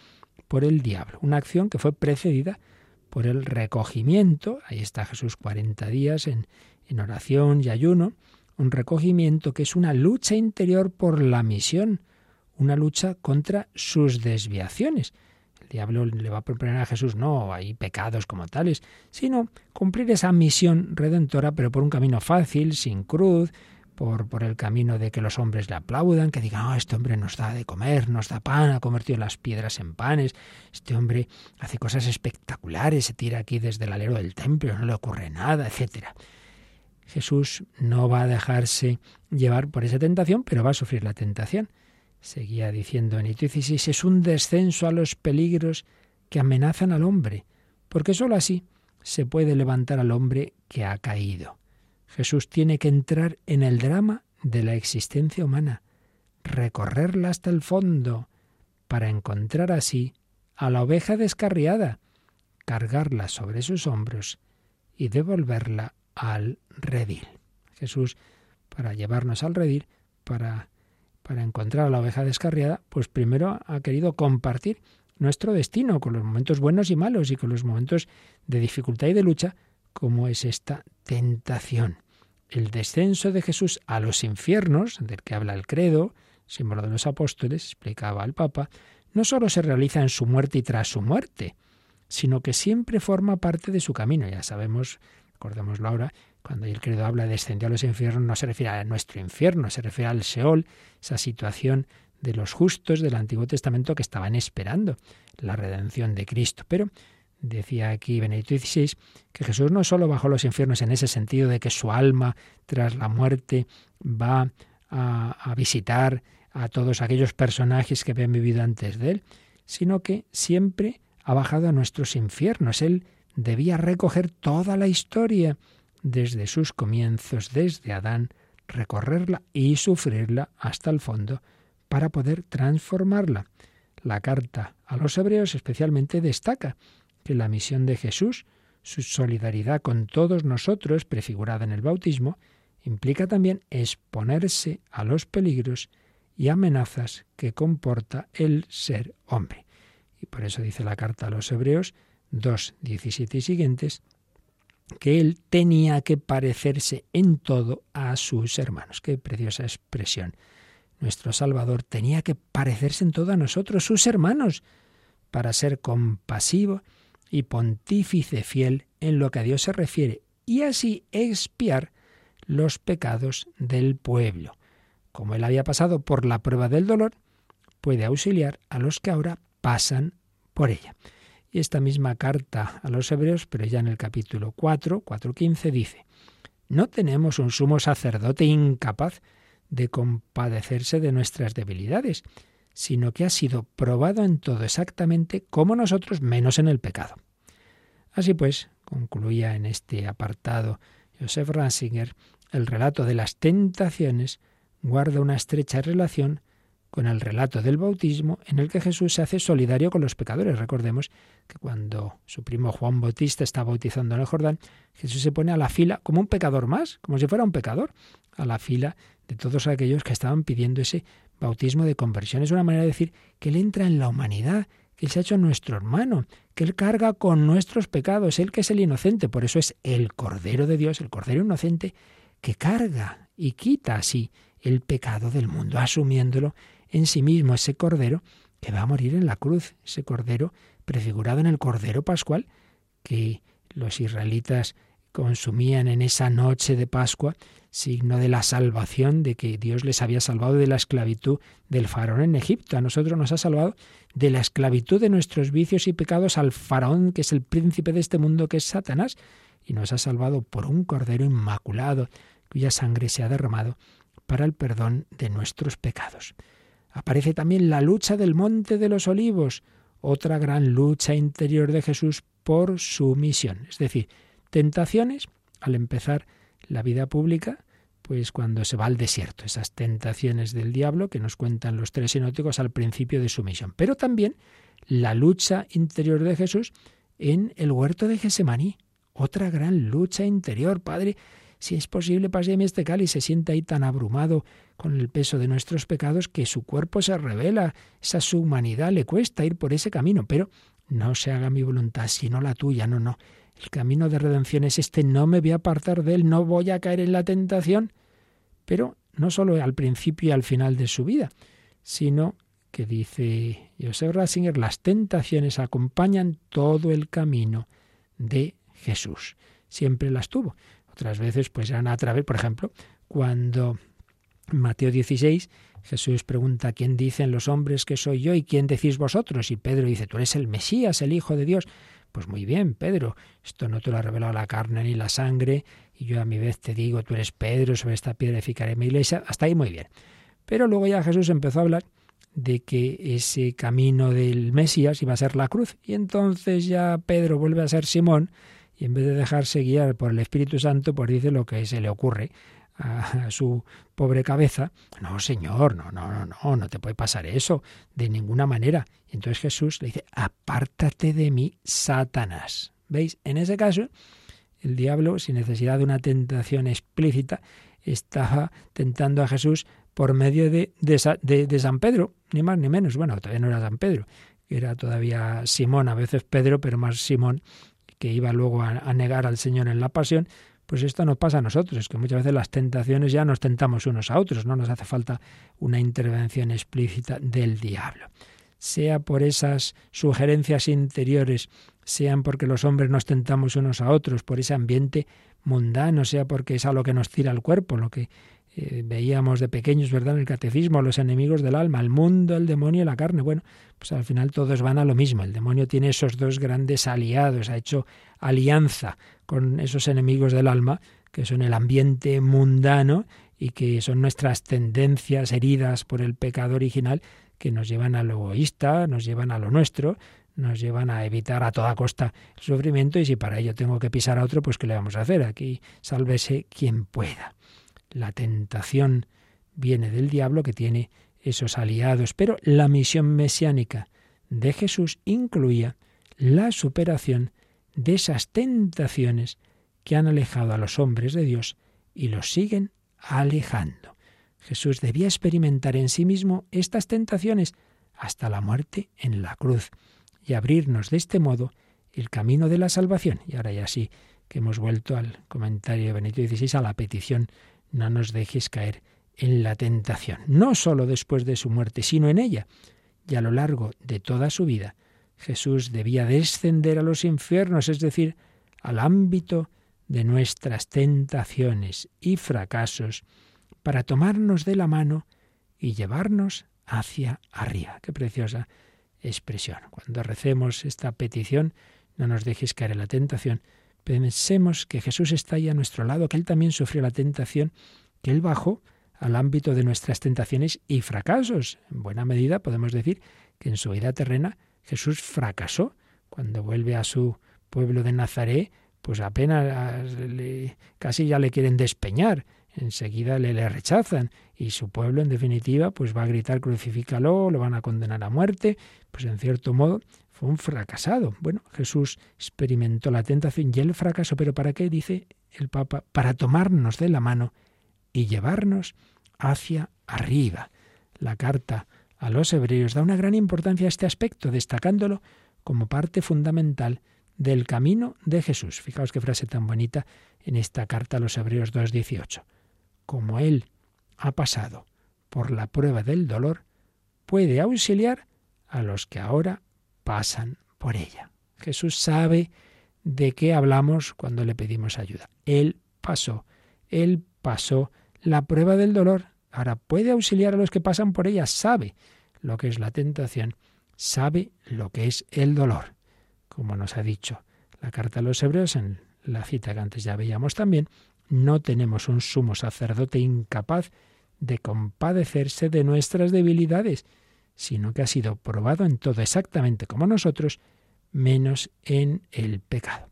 por el diablo. Una acción que fue precedida por el recogimiento, ahí está Jesús 40 días en, en oración y ayuno, un recogimiento que es una lucha interior por la misión, una lucha contra sus desviaciones. El diablo le va a proponer a Jesús, no, hay pecados como tales, sino cumplir esa misión redentora, pero por un camino fácil, sin cruz, por, por el camino de que los hombres le aplaudan, que digan, oh, este hombre nos da de comer, nos da pan, ha convertido las piedras en panes, este hombre hace cosas espectaculares, se tira aquí desde el alero del templo, no le ocurre nada, etcétera. Jesús no va a dejarse llevar por esa tentación, pero va a sufrir la tentación. Seguía diciendo en 16, es un descenso a los peligros que amenazan al hombre, porque sólo así se puede levantar al hombre que ha caído. Jesús tiene que entrar en el drama de la existencia humana, recorrerla hasta el fondo, para encontrar así a la oveja descarriada, cargarla sobre sus hombros y devolverla al redil. Jesús, para llevarnos al redil, para, para encontrar a la oveja descarriada, pues primero ha querido compartir nuestro destino con los momentos buenos y malos y con los momentos de dificultad y de lucha, como es esta tentación. El descenso de Jesús a los infiernos, del que habla el credo, símbolo de los apóstoles, explicaba el Papa, no sólo se realiza en su muerte y tras su muerte, sino que siempre forma parte de su camino. Ya sabemos, recordémoslo ahora, cuando el credo habla de descendió a los infiernos, no se refiere a nuestro infierno, se refiere al Seol, esa situación de los justos del Antiguo Testamento que estaban esperando la redención de Cristo. Pero decía aquí Benedicto XVI que Jesús no solo bajó los infiernos en ese sentido de que su alma tras la muerte va a, a visitar a todos aquellos personajes que habían vivido antes de él, sino que siempre ha bajado a nuestros infiernos. Él debía recoger toda la historia desde sus comienzos, desde Adán, recorrerla y sufrirla hasta el fondo para poder transformarla. La carta a los hebreos especialmente destaca que la misión de Jesús, su solidaridad con todos nosotros, prefigurada en el bautismo, implica también exponerse a los peligros y amenazas que comporta el ser hombre. Y por eso dice la carta a los Hebreos 2, 17 y siguientes, que él tenía que parecerse en todo a sus hermanos. Qué preciosa expresión. Nuestro Salvador tenía que parecerse en todo a nosotros, sus hermanos, para ser compasivo y pontífice fiel en lo que a Dios se refiere, y así expiar los pecados del pueblo. Como él había pasado por la prueba del dolor, puede auxiliar a los que ahora pasan por ella. Y esta misma carta a los hebreos, pero ya en el capítulo 4, 4.15, dice, no tenemos un sumo sacerdote incapaz de compadecerse de nuestras debilidades, sino que ha sido probado en todo exactamente como nosotros, menos en el pecado. Así pues, concluía en este apartado Joseph Ransinger, el relato de las tentaciones guarda una estrecha relación con el relato del bautismo en el que Jesús se hace solidario con los pecadores. Recordemos que cuando su primo Juan Bautista está bautizando en el Jordán, Jesús se pone a la fila como un pecador más, como si fuera un pecador, a la fila de todos aquellos que estaban pidiendo ese bautismo de conversión. Es una manera de decir que Él entra en la humanidad, que Él se ha hecho nuestro hermano, que Él carga con nuestros pecados, Él que es el inocente. Por eso es el Cordero de Dios, el Cordero inocente, que carga y quita así el pecado del mundo, asumiéndolo en sí mismo, ese Cordero que va a morir en la cruz, ese Cordero prefigurado en el Cordero Pascual que los israelitas consumían en esa noche de Pascua, signo de la salvación, de que Dios les había salvado de la esclavitud del faraón en Egipto. A nosotros nos ha salvado de la esclavitud de nuestros vicios y pecados al faraón, que es el príncipe de este mundo, que es Satanás, y nos ha salvado por un cordero inmaculado, cuya sangre se ha derramado para el perdón de nuestros pecados. Aparece también la lucha del monte de los olivos, otra gran lucha interior de Jesús por su misión. Es decir, tentaciones al empezar la vida pública, pues cuando se va al desierto, esas tentaciones del diablo que nos cuentan los tres sinóticos al principio de su misión. Pero también la lucha interior de Jesús en el huerto de Gesemaní, otra gran lucha interior, Padre. Si es posible, páseme este cáliz. Se siente ahí tan abrumado con el peso de nuestros pecados que su cuerpo se revela. Esa su humanidad le cuesta ir por ese camino. Pero no se haga mi voluntad, sino la tuya. No, no. El camino de redención es este. No me voy a apartar de él. No voy a caer en la tentación. Pero no solo al principio y al final de su vida, sino que dice Joseph Ratzinger, las tentaciones acompañan todo el camino de Jesús. Siempre las tuvo. Otras veces pues eran a través, por ejemplo, cuando Mateo 16 Jesús pregunta quién dicen los hombres que soy yo y quién decís vosotros. Y Pedro dice, tú eres el Mesías, el Hijo de Dios. Pues muy bien, Pedro, esto no te lo ha revelado la carne ni la sangre, y yo a mi vez te digo, tú eres Pedro, sobre esta piedra edificaré mi iglesia. Hasta ahí muy bien. Pero luego ya Jesús empezó a hablar de que ese camino del Mesías iba a ser la cruz. Y entonces ya Pedro vuelve a ser Simón y en vez de dejarse guiar por el Espíritu Santo, pues dice lo que se le ocurre a, su pobre cabeza. No, Señor, no, no, no, no, no te puede pasar eso, de ninguna manera. Entonces Jesús le dice, apártate de mí, Satanás. ¿Veis? En ese caso, el diablo, sin necesidad de una tentación explícita, estaba tentando a Jesús por medio de, de, San Pedro, ni más ni menos. Bueno, todavía no era San Pedro, era todavía Simón, a veces Pedro, pero más Simón, que iba luego a negar al Señor en la pasión, pues esto nos pasa a nosotros, es que muchas veces las tentaciones ya nos tentamos unos a otros, no nos hace falta una intervención explícita del diablo. Sea por esas sugerencias interiores, sean porque los hombres nos tentamos unos a otros, por ese ambiente mundano, sea porque es a lo que nos tira el cuerpo, lo que eh, veíamos de pequeños, ¿verdad? En el catecismo, los enemigos del alma, el mundo, el demonio y la carne. Bueno, pues al final todos van a lo mismo. El demonio tiene esos dos grandes aliados, ha hecho alianza con esos enemigos del alma, que son el ambiente mundano y que son nuestras tendencias heridas por el pecado original que nos llevan a lo egoísta, nos llevan a lo nuestro, nos llevan a evitar a toda costa el sufrimiento y si para ello tengo que pisar a otro, pues ¿qué le vamos a hacer? Aquí sálvese quien pueda. La tentación viene del diablo que tiene esos aliados, pero la misión mesiánica de Jesús incluía la superación de esas tentaciones que han alejado a los hombres de Dios y los siguen alejando. Jesús debía experimentar en sí mismo estas tentaciones hasta la muerte en la cruz y abrirnos de este modo el camino de la salvación. Y ahora ya sí que hemos vuelto al comentario de Benito XVI, a la petición no nos dejes caer en la tentación, no sólo después de su muerte, sino en ella. Y a lo largo de toda su vida, Jesús debía descender a los infiernos, es decir, al ámbito de nuestras tentaciones y fracasos, para tomarnos de la mano y llevarnos hacia arriba. Qué preciosa expresión. Cuando recemos esta petición, no nos dejes caer en la tentación, Pensemos que Jesús está ahí a nuestro lado, que Él también sufrió la tentación, que Él bajó al ámbito de nuestras tentaciones y fracasos. En buena medida podemos decir que en su vida terrena Jesús fracasó. Cuando vuelve a su pueblo de Nazaret, pues apenas le, casi ya le quieren despeñar. Enseguida le, le rechazan y su pueblo, en definitiva, pues va a gritar crucifícalo, lo van a condenar a muerte. Pues en cierto modo fue un fracasado. Bueno, Jesús experimentó la tentación y el fracaso, pero ¿para qué? Dice el Papa, para tomarnos de la mano y llevarnos hacia arriba, la carta a los hebreos da una gran importancia a este aspecto, destacándolo como parte fundamental del camino de Jesús. Fijaos qué frase tan bonita en esta carta a los Hebreos 2.18. Como Él ha pasado por la prueba del dolor, puede auxiliar a los que ahora pasan por ella. Jesús sabe de qué hablamos cuando le pedimos ayuda. Él pasó, Él pasó la prueba del dolor. Ahora puede auxiliar a los que pasan por ella, sabe lo que es la tentación, sabe lo que es el dolor. Como nos ha dicho la carta a los hebreos en la cita que antes ya veíamos también, no tenemos un sumo sacerdote incapaz de compadecerse de nuestras debilidades, sino que ha sido probado en todo exactamente como nosotros, menos en el pecado.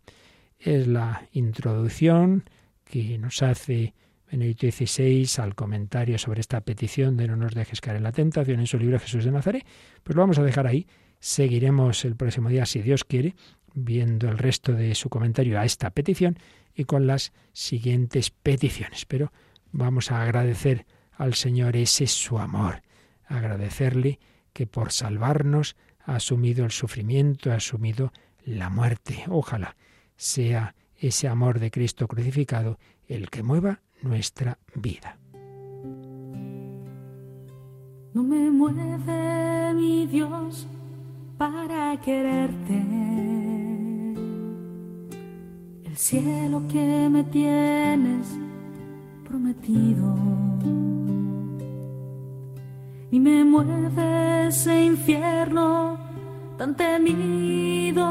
Es la introducción que nos hace Benedicto XVI al comentario sobre esta petición de no nos dejes caer en la tentación en su libro Jesús de Nazaret. Pues lo vamos a dejar ahí. Seguiremos el próximo día, si Dios quiere, viendo el resto de su comentario a esta petición y con las siguientes peticiones. Pero vamos a agradecer al Señor ese su amor, agradecerle que por salvarnos ha asumido el sufrimiento, ha asumido la muerte. Ojalá sea ese amor de Cristo crucificado el que mueva nuestra vida. No me mueve mi Dios para quererte. El cielo que me tienes prometido. Y me mueve ese infierno tan temido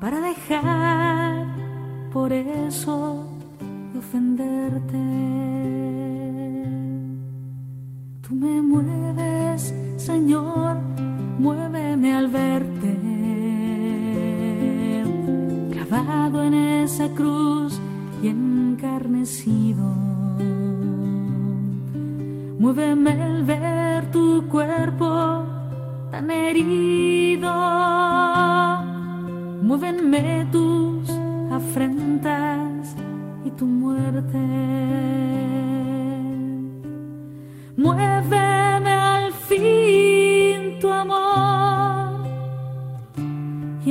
para dejar por eso de ofenderte. Tú me mueves, Señor, muéveme al verte. Clavado en esa cruz y encarnecido. Muéveme al ver tu cuerpo tan herido. Muévenme tus afrentas y tu muerte. Muéveme al fin tu amor y